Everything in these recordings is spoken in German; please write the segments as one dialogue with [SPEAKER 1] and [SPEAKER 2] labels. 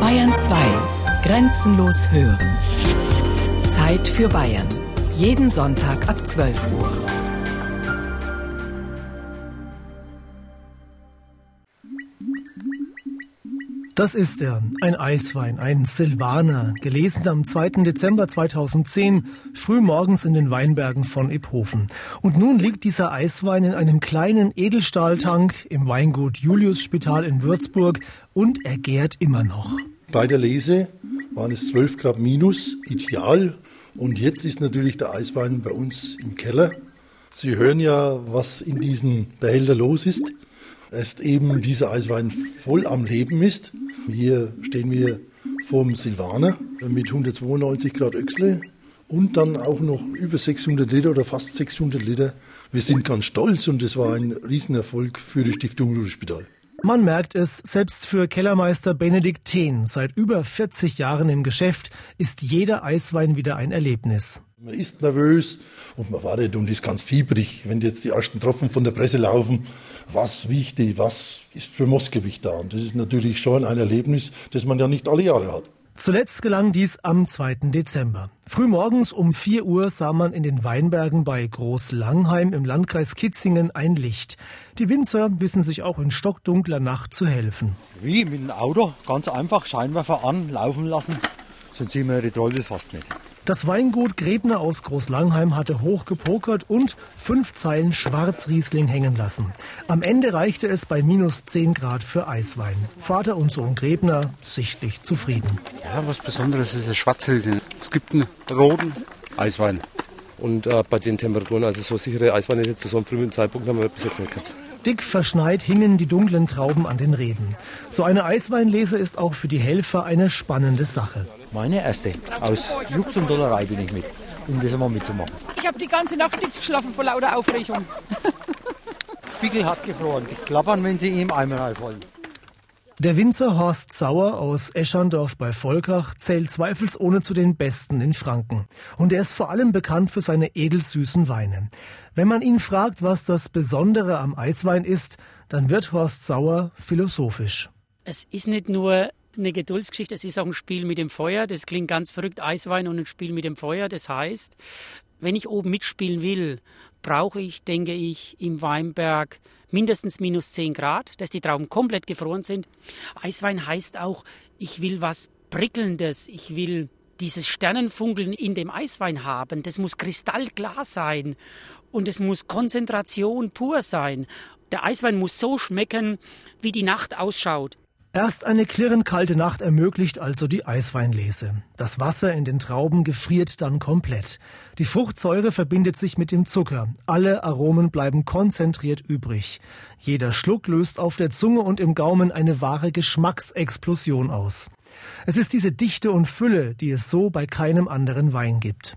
[SPEAKER 1] Bayern 2. Grenzenlos hören. Zeit für Bayern. Jeden Sonntag ab 12 Uhr.
[SPEAKER 2] Das ist er, ein Eiswein, ein Silvaner, gelesen am 2. Dezember 2010, früh morgens in den Weinbergen von Iphofen. Und nun liegt dieser Eiswein in einem kleinen Edelstahltank im Weingut Julius Spital in Würzburg und er gärt immer noch.
[SPEAKER 3] Bei der Lese waren es 12 Grad minus, ideal. Und jetzt ist natürlich der Eiswein bei uns im Keller. Sie hören ja, was in diesem Behälter los ist. Erst eben dieser Eiswein voll am Leben ist. Hier stehen wir vorm Silvaner mit 192 Grad Öchsle und dann auch noch über 600 Liter oder fast 600 Liter. Wir sind ganz stolz und es war ein Riesenerfolg für die Stiftung Lulspital.
[SPEAKER 2] Man merkt es, selbst für Kellermeister Benedikt Thehn, seit über 40 Jahren im Geschäft, ist jeder Eiswein wieder ein Erlebnis.
[SPEAKER 3] Man ist nervös und man wartet und ist ganz fiebrig, wenn jetzt die ersten Tropfen von der Presse laufen. Was wichtig, was ist für Moskewich da? Und das ist natürlich schon ein Erlebnis, das man ja nicht alle Jahre hat.
[SPEAKER 2] Zuletzt gelang dies am 2. Dezember. Frühmorgens um 4 Uhr sah man in den Weinbergen bei Groß-Langheim im Landkreis Kitzingen ein Licht. Die Winzer wissen sich auch in stockdunkler Nacht zu helfen.
[SPEAKER 4] Wie mit dem Auto, ganz einfach, Scheinwerfer an, laufen lassen, sonst sehen wir die Treubel fast nicht.
[SPEAKER 2] Das Weingut Grebner aus Großlangheim hatte hoch gepokert und fünf Zeilen Schwarzriesling hängen lassen. Am Ende reichte es bei minus 10 Grad für Eiswein. Vater und Sohn Grebner sichtlich zufrieden.
[SPEAKER 5] Ja, was Besonderes ist der Schwarzriesling. Es gibt einen roten Eiswein.
[SPEAKER 6] Und äh, bei den Temperaturen, also so sichere Eisweine jetzt zu so einem frühen Zeitpunkt haben wir bis jetzt nicht gehabt.
[SPEAKER 2] Dick verschneit hingen die dunklen Trauben an den Reben. So eine Eisweinlese ist auch für die Helfer eine spannende Sache.
[SPEAKER 4] Meine erste. Aus Jux und Dollerei bin ich mit, um das einmal mitzumachen.
[SPEAKER 7] Ich habe die ganze Nacht nichts geschlafen vor lauter Aufregung.
[SPEAKER 4] Spiegeln hat gefroren. Die klappern, wenn sie ihm Eimer reinfallen.
[SPEAKER 2] Der Winzer Horst Sauer aus Eschandorf bei Volkach zählt zweifelsohne zu den Besten in Franken. Und er ist vor allem bekannt für seine edelsüßen Weine. Wenn man ihn fragt, was das Besondere am Eiswein ist, dann wird Horst Sauer philosophisch.
[SPEAKER 8] Es ist nicht nur eine Geduldsgeschichte, es ist auch ein Spiel mit dem Feuer. Das klingt ganz verrückt, Eiswein und ein Spiel mit dem Feuer. Das heißt, wenn ich oben mitspielen will, brauche ich, denke ich, im Weinberg mindestens minus 10 Grad, dass die Trauben komplett gefroren sind. Eiswein heißt auch, ich will was Prickelndes, ich will dieses Sternenfunkeln in dem Eiswein haben. Das muss kristallklar sein und es muss Konzentration pur sein. Der Eiswein muss so schmecken, wie die Nacht ausschaut.
[SPEAKER 2] Erst eine klirrend kalte Nacht ermöglicht also die Eisweinlese. Das Wasser in den Trauben gefriert dann komplett. Die Fruchtsäure verbindet sich mit dem Zucker. Alle Aromen bleiben konzentriert übrig. Jeder Schluck löst auf der Zunge und im Gaumen eine wahre Geschmacksexplosion aus. Es ist diese Dichte und Fülle, die es so bei keinem anderen Wein gibt.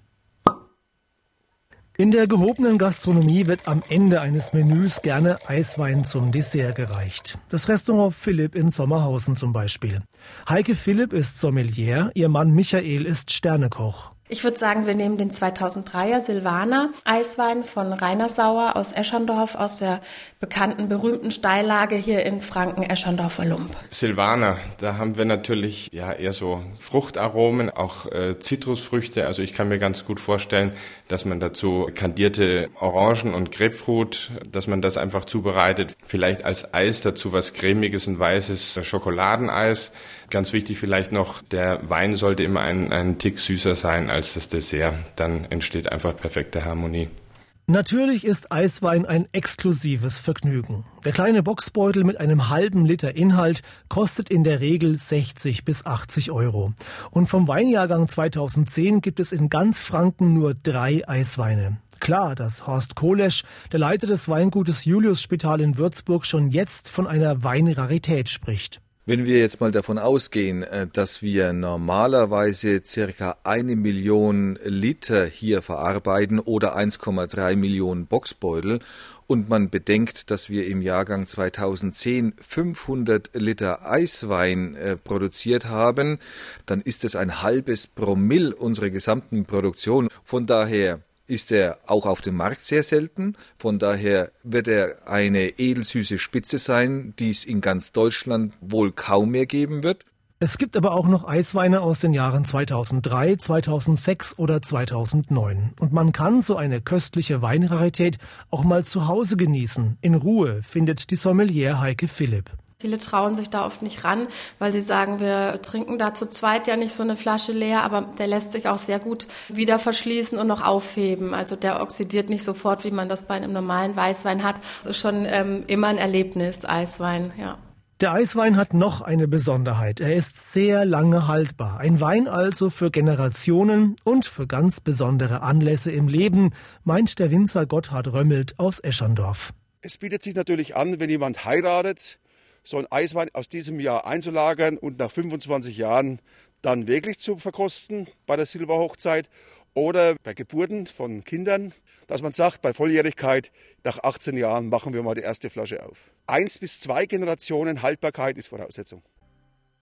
[SPEAKER 2] In der gehobenen Gastronomie wird am Ende eines Menüs gerne Eiswein zum Dessert gereicht. Das Restaurant Philipp in Sommerhausen zum Beispiel. Heike Philipp ist Sommelier, ihr Mann Michael ist Sternekoch.
[SPEAKER 9] Ich würde sagen, wir nehmen den 2003er Silvaner Eiswein von Rainer Sauer aus Eschandorf aus der bekannten, berühmten Steillage hier in Franken, Eschandorfer Lump.
[SPEAKER 10] Silvaner, da haben wir natürlich ja eher so Fruchtaromen, auch äh, Zitrusfrüchte. Also ich kann mir ganz gut vorstellen, dass man dazu kandierte Orangen und Grapefruit, dass man das einfach zubereitet. Vielleicht als Eis dazu was cremiges, ein weißes Schokoladeneis. Ganz wichtig vielleicht noch, der Wein sollte immer ein, ein Tick süßer sein als das Dessert. Dann entsteht einfach perfekte Harmonie.
[SPEAKER 2] Natürlich ist Eiswein ein exklusives Vergnügen. Der kleine Boxbeutel mit einem halben Liter Inhalt kostet in der Regel 60 bis 80 Euro. Und vom Weinjahrgang 2010 gibt es in ganz Franken nur drei Eisweine. Klar, dass Horst Kohlesch, der Leiter des Weingutes Julius Spital in Würzburg, schon jetzt von einer Weinrarität spricht.
[SPEAKER 11] Wenn wir jetzt mal davon ausgehen, äh, dass wir normalerweise circa eine Million Liter hier verarbeiten oder 1,3 Millionen Boxbeutel und man bedenkt, dass wir im Jahrgang 2010 500 Liter Eiswein äh, produziert haben, dann ist es ein halbes Promille unserer gesamten Produktion. Von daher ist er auch auf dem Markt sehr selten. Von daher wird er eine edelsüße Spitze sein, die es in ganz Deutschland wohl kaum mehr geben wird.
[SPEAKER 2] Es gibt aber auch noch Eisweine aus den Jahren 2003, 2006 oder 2009. Und man kann so eine köstliche Weinrarität auch mal zu Hause genießen. In Ruhe, findet die Sommelier Heike Philipp.
[SPEAKER 9] Viele trauen sich da oft nicht ran, weil sie sagen, wir trinken da zu zweit ja nicht so eine Flasche leer, aber der lässt sich auch sehr gut wieder verschließen und noch aufheben. Also der oxidiert nicht sofort, wie man das bei einem normalen Weißwein hat. Das ist schon ähm, immer ein Erlebnis, Eiswein, ja.
[SPEAKER 2] Der Eiswein hat noch eine Besonderheit. Er ist sehr lange haltbar. Ein Wein also für Generationen und für ganz besondere Anlässe im Leben, meint der Winzer Gotthard Römmelt aus Eschandorf.
[SPEAKER 12] Es bietet sich natürlich an, wenn jemand heiratet, so ein Eiswein aus diesem Jahr einzulagern und nach 25 Jahren dann wirklich zu verkosten bei der Silberhochzeit oder bei Geburten von Kindern, dass man sagt, bei Volljährigkeit nach 18 Jahren machen wir mal die erste Flasche auf. Eins bis zwei Generationen Haltbarkeit ist Voraussetzung.